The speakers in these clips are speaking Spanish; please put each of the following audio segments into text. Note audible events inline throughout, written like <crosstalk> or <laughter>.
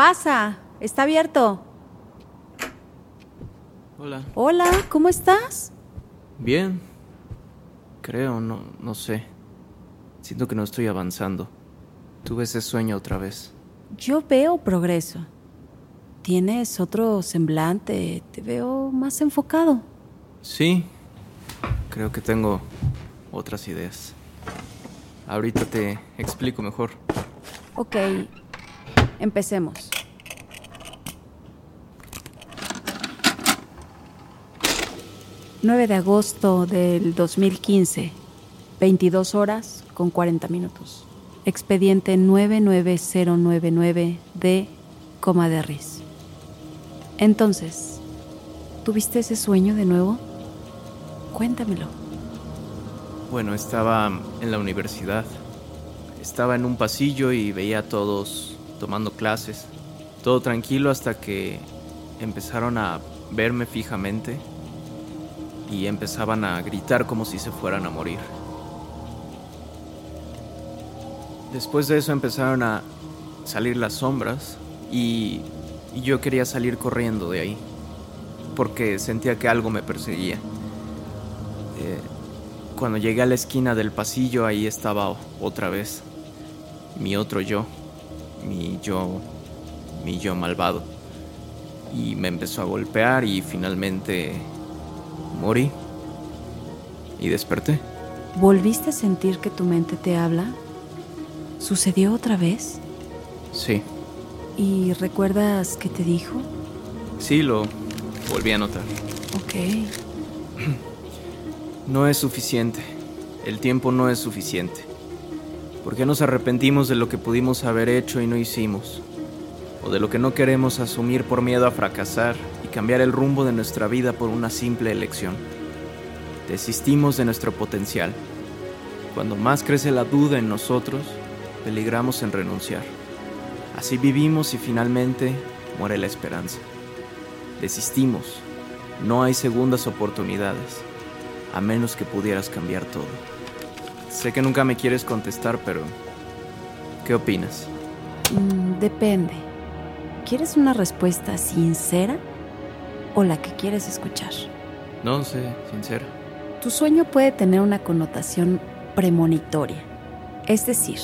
Pasa, está abierto. Hola. Hola, ¿cómo estás? Bien. Creo, no, no sé. Siento que no estoy avanzando. Tuve ese sueño otra vez. Yo veo progreso. Tienes otro semblante, te veo más enfocado. Sí. Creo que tengo otras ideas. Ahorita te explico mejor. Ok, empecemos. ...9 de agosto del 2015... ...22 horas con 40 minutos... ...expediente 99099 de Coma de Riz... Entonces... ¿Tuviste ese sueño de nuevo? Cuéntamelo. Bueno, estaba en la universidad. Estaba en un pasillo y veía a todos tomando clases. Todo tranquilo hasta que empezaron a verme fijamente y empezaban a gritar como si se fueran a morir. Después de eso empezaron a salir las sombras y, yo quería salir corriendo de ahí porque sentía que algo me perseguía. Eh, cuando llegué a la esquina del pasillo, ahí estaba otra vez mi otro yo, mi yo, mi yo malvado. Y me empezó a golpear y finalmente morí. Y desperté. ¿Volviste a sentir que tu mente te habla? ¿Sucedió otra vez? Sí, ¿Y recuerdas qué te dijo? sí, lo volví a notar. Ok. <clears throat> No es suficiente. El tiempo no es suficiente. ¿Por qué nos arrepentimos de lo que pudimos haber hecho y no hicimos? ¿O de lo que no queremos asumir por miedo a fracasar y cambiar el rumbo de nuestra vida por una simple elección? Desistimos de nuestro potencial. Cuando más crece la duda en nosotros, peligramos en renunciar. Así vivimos y finalmente muere la esperanza. Desistimos. No hay segundas oportunidades a menos que pudieras cambiar todo. Sé que nunca me quieres contestar, pero ¿qué opinas? Mm, depende. ¿Quieres una respuesta sincera o la que quieres escuchar? No sé, sincera. Tu sueño puede tener una connotación premonitoria, es decir,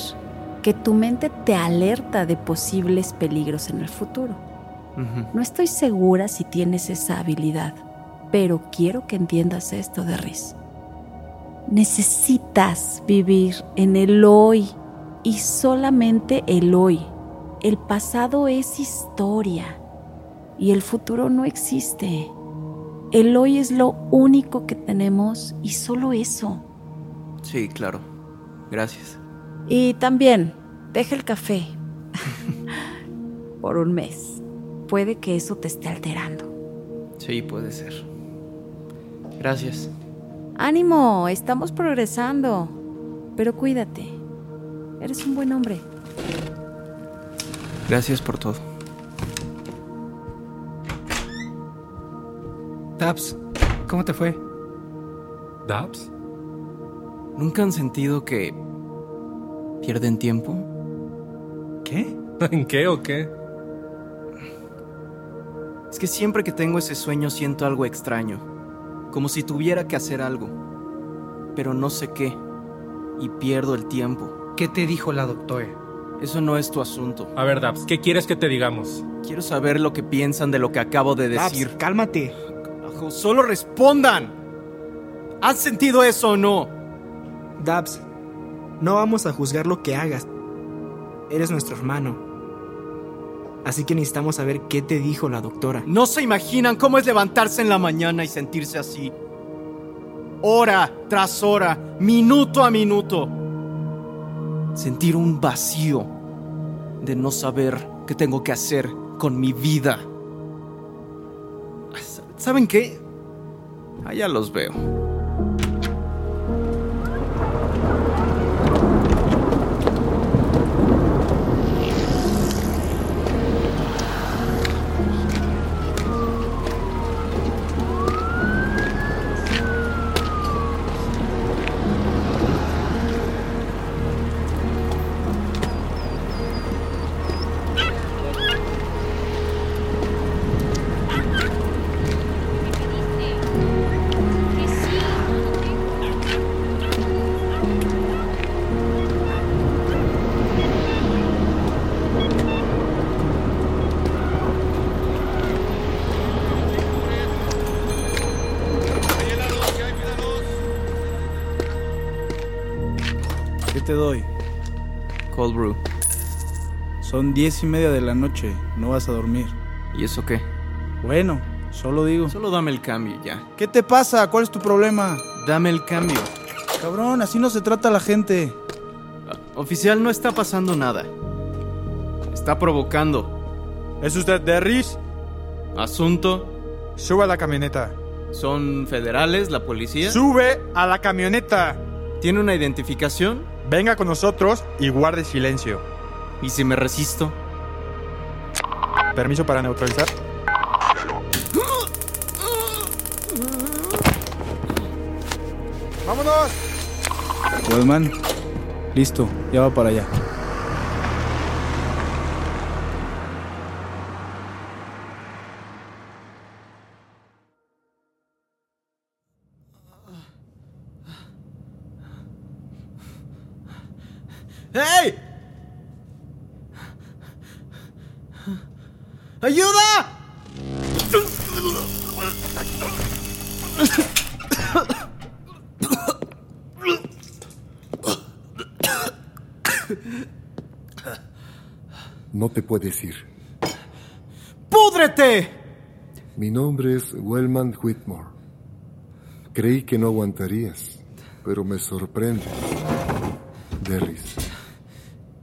que tu mente te alerta de posibles peligros en el futuro. No estoy segura si tienes esa habilidad, pero quiero que entiendas esto de Riz. Necesitas vivir en el hoy y solamente el hoy. El pasado es historia y el futuro no existe. El hoy es lo único que tenemos y solo eso. Sí, claro. Gracias. Y también, deja el café por un mes. Puede que eso te esté alterando. Sí, puede ser. Gracias. Ánimo, estamos progresando. Pero cuídate. Eres un buen hombre. Gracias por todo. Taps, ¿cómo te fue? ¿Dabs? ¿Nunca han sentido que pierden tiempo? ¿Qué? <laughs> ¿En qué o qué? Es que siempre que tengo ese sueño siento algo extraño, como si tuviera que hacer algo, pero no sé qué, y pierdo el tiempo. ¿Qué te dijo la doctora? Eso no es tu asunto. A ver, Dabs, ¿qué quieres que te digamos? Quiero saber lo que piensan de lo que acabo de decir. cálmate. Carajo, solo respondan. ¿Has sentido eso o no? Dabs, no vamos a juzgar lo que hagas. Eres nuestro hermano. Así que necesitamos saber qué te dijo la doctora. No se imaginan cómo es levantarse en la mañana y sentirse así. Hora tras hora, minuto a minuto. Sentir un vacío de no saber qué tengo que hacer con mi vida. ¿Saben qué? Allá los veo. Te doy? Cold brew. Son diez y media de la noche, no vas a dormir. ¿Y eso qué? Bueno, solo digo. Solo dame el cambio ya. ¿Qué te pasa? ¿Cuál es tu problema? Dame el cambio. Cabrón, así no se trata la gente. Oficial, no está pasando nada. Está provocando. ¿Es usted Derris? Asunto. Sube a la camioneta. ¿Son federales, la policía? ¡Sube a la camioneta! ¿Tiene una identificación? Venga con nosotros y guarde silencio. ¿Y si me resisto? ¿Permiso para neutralizar? ¡Vámonos! Wellman, listo, ya va para allá. No te puedes ir. ¡Púdrete! Mi nombre es Wellman Whitmore. Creí que no aguantarías, pero me sorprende. Derris,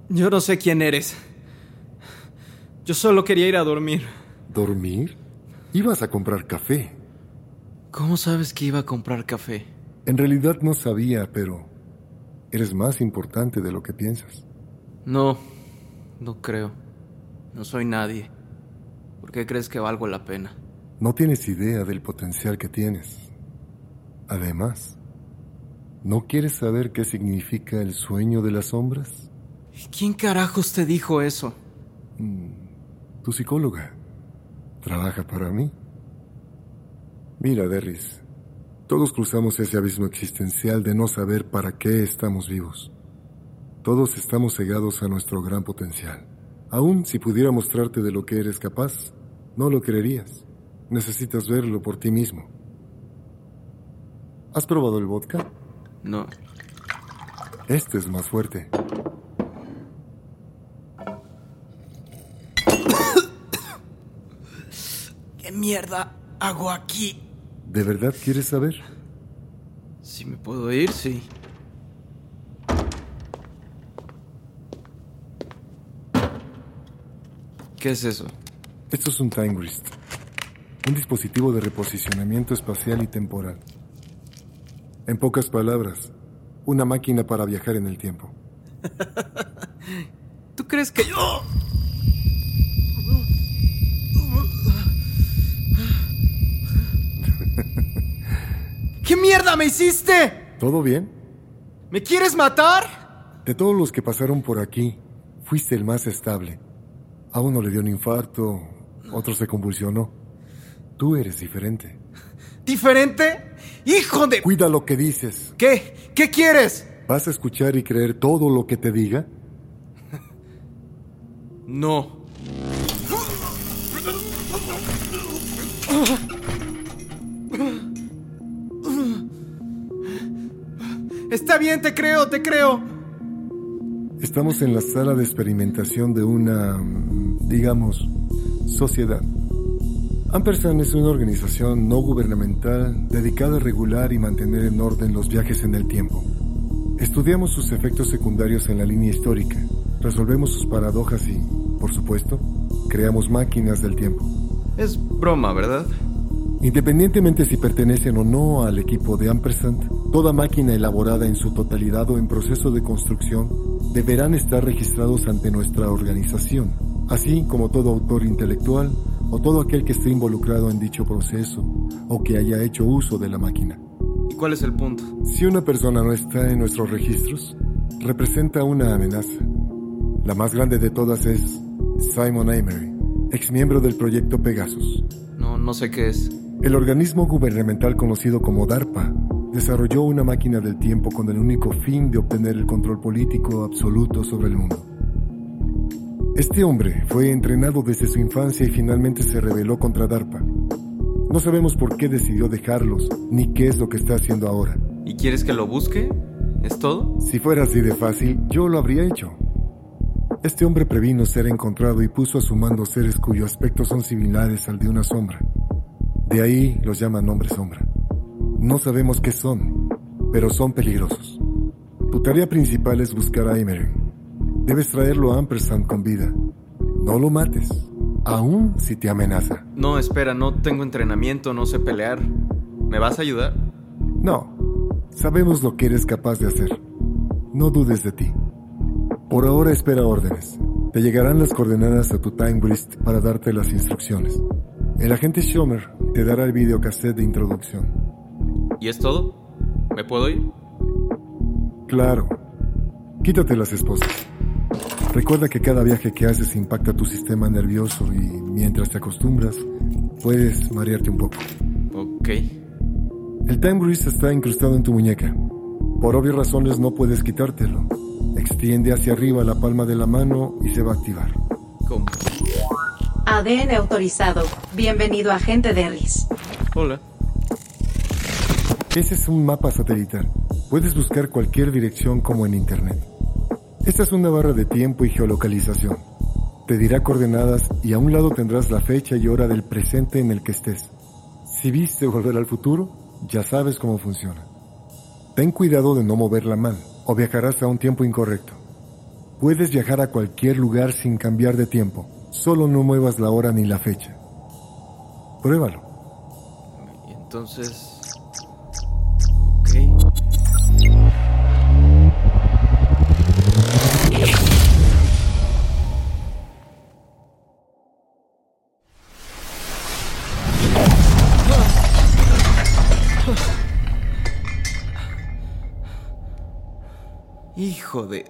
Yo no sé quién eres. Yo solo quería ir a dormir. ¿dormir? Ibas a comprar café. ¿Cómo sabes que iba a comprar café? En realidad no sabía, pero eres más importante de lo que piensas. No, no creo. No soy nadie. ¿Por qué crees que valgo la pena? No tienes idea del potencial que tienes. Además, ¿no quieres saber qué significa el sueño de las sombras? ¿Quién carajos te dijo eso? Tu psicóloga trabaja para mí. Mira, Derris, todos cruzamos ese abismo existencial de no saber para qué estamos vivos. Todos estamos cegados a nuestro gran potencial. Aún si pudiera mostrarte de lo que eres capaz, no lo creerías. Necesitas verlo por ti mismo. ¿Has probado el vodka? No. Este es más fuerte. <coughs> ¿Qué mierda hago aquí? ¿De verdad quieres saber? Si me puedo ir, sí. ¿Qué es eso? Esto es un Time Wrist, un dispositivo de reposicionamiento espacial y temporal. En pocas palabras, una máquina para viajar en el tiempo. <laughs> ¿Tú crees que yo... <laughs> ¿Qué mierda me hiciste? ¿Todo bien? ¿Me quieres matar? De todos los que pasaron por aquí, fuiste el más estable. A uno le dio un infarto, otro se convulsionó. Tú eres diferente. ¿Diferente? ¡Hijo de... Cuida lo que dices. ¿Qué? ¿Qué quieres? ¿Vas a escuchar y creer todo lo que te diga? No. Está bien, te creo, te creo. Estamos en la sala de experimentación de una, digamos, sociedad. Ampersand es una organización no gubernamental dedicada a regular y mantener en orden los viajes en el tiempo. Estudiamos sus efectos secundarios en la línea histórica, resolvemos sus paradojas y, por supuesto, creamos máquinas del tiempo. Es broma, ¿verdad? Independientemente si pertenecen o no al equipo de Ampersand, toda máquina elaborada en su totalidad o en proceso de construcción deberán estar registrados ante nuestra organización, así como todo autor intelectual o todo aquel que esté involucrado en dicho proceso o que haya hecho uso de la máquina. ¿Y cuál es el punto? Si una persona no está en nuestros registros, representa una amenaza. La más grande de todas es Simon Amery, ex miembro del proyecto Pegasus. No, no sé qué es. El organismo gubernamental conocido como DARPA desarrolló una máquina del tiempo con el único fin de obtener el control político absoluto sobre el mundo. Este hombre fue entrenado desde su infancia y finalmente se rebeló contra DARPA. No sabemos por qué decidió dejarlos, ni qué es lo que está haciendo ahora. ¿Y quieres que lo busque? ¿Es todo? Si fuera así de fácil, yo lo habría hecho. Este hombre previno ser encontrado y puso a su mando seres cuyo aspecto son similares al de una sombra. De ahí los llaman hombres sombra. No sabemos qué son, pero son peligrosos. Tu tarea principal es buscar a Emery. Debes traerlo a Ampersand con vida. No lo mates, aun si te amenaza. No, espera, no tengo entrenamiento, no sé pelear. ¿Me vas a ayudar? No, sabemos lo que eres capaz de hacer. No dudes de ti. Por ahora espera órdenes. Te llegarán las coordenadas a tu time wrist para darte las instrucciones. El agente Schomer te dará el videocassette de introducción. ¿Y es todo? ¿Me puedo ir? Claro. Quítate las esposas. Recuerda que cada viaje que haces impacta tu sistema nervioso y mientras te acostumbras, puedes marearte un poco. Ok. El time wrist está incrustado en tu muñeca. Por obvias razones no puedes quitártelo. Extiende hacia arriba la palma de la mano y se va a activar. ¿Cómo? ADN autorizado. Bienvenido, agente Derris. Hola. Ese es un mapa satelital. Puedes buscar cualquier dirección como en Internet. Esta es una barra de tiempo y geolocalización. Te dirá coordenadas y a un lado tendrás la fecha y hora del presente en el que estés. Si viste volver al futuro, ya sabes cómo funciona. Ten cuidado de no moverla mal o viajarás a un tiempo incorrecto. Puedes viajar a cualquier lugar sin cambiar de tiempo, solo no muevas la hora ni la fecha. Pruébalo. Entonces... Hijo de...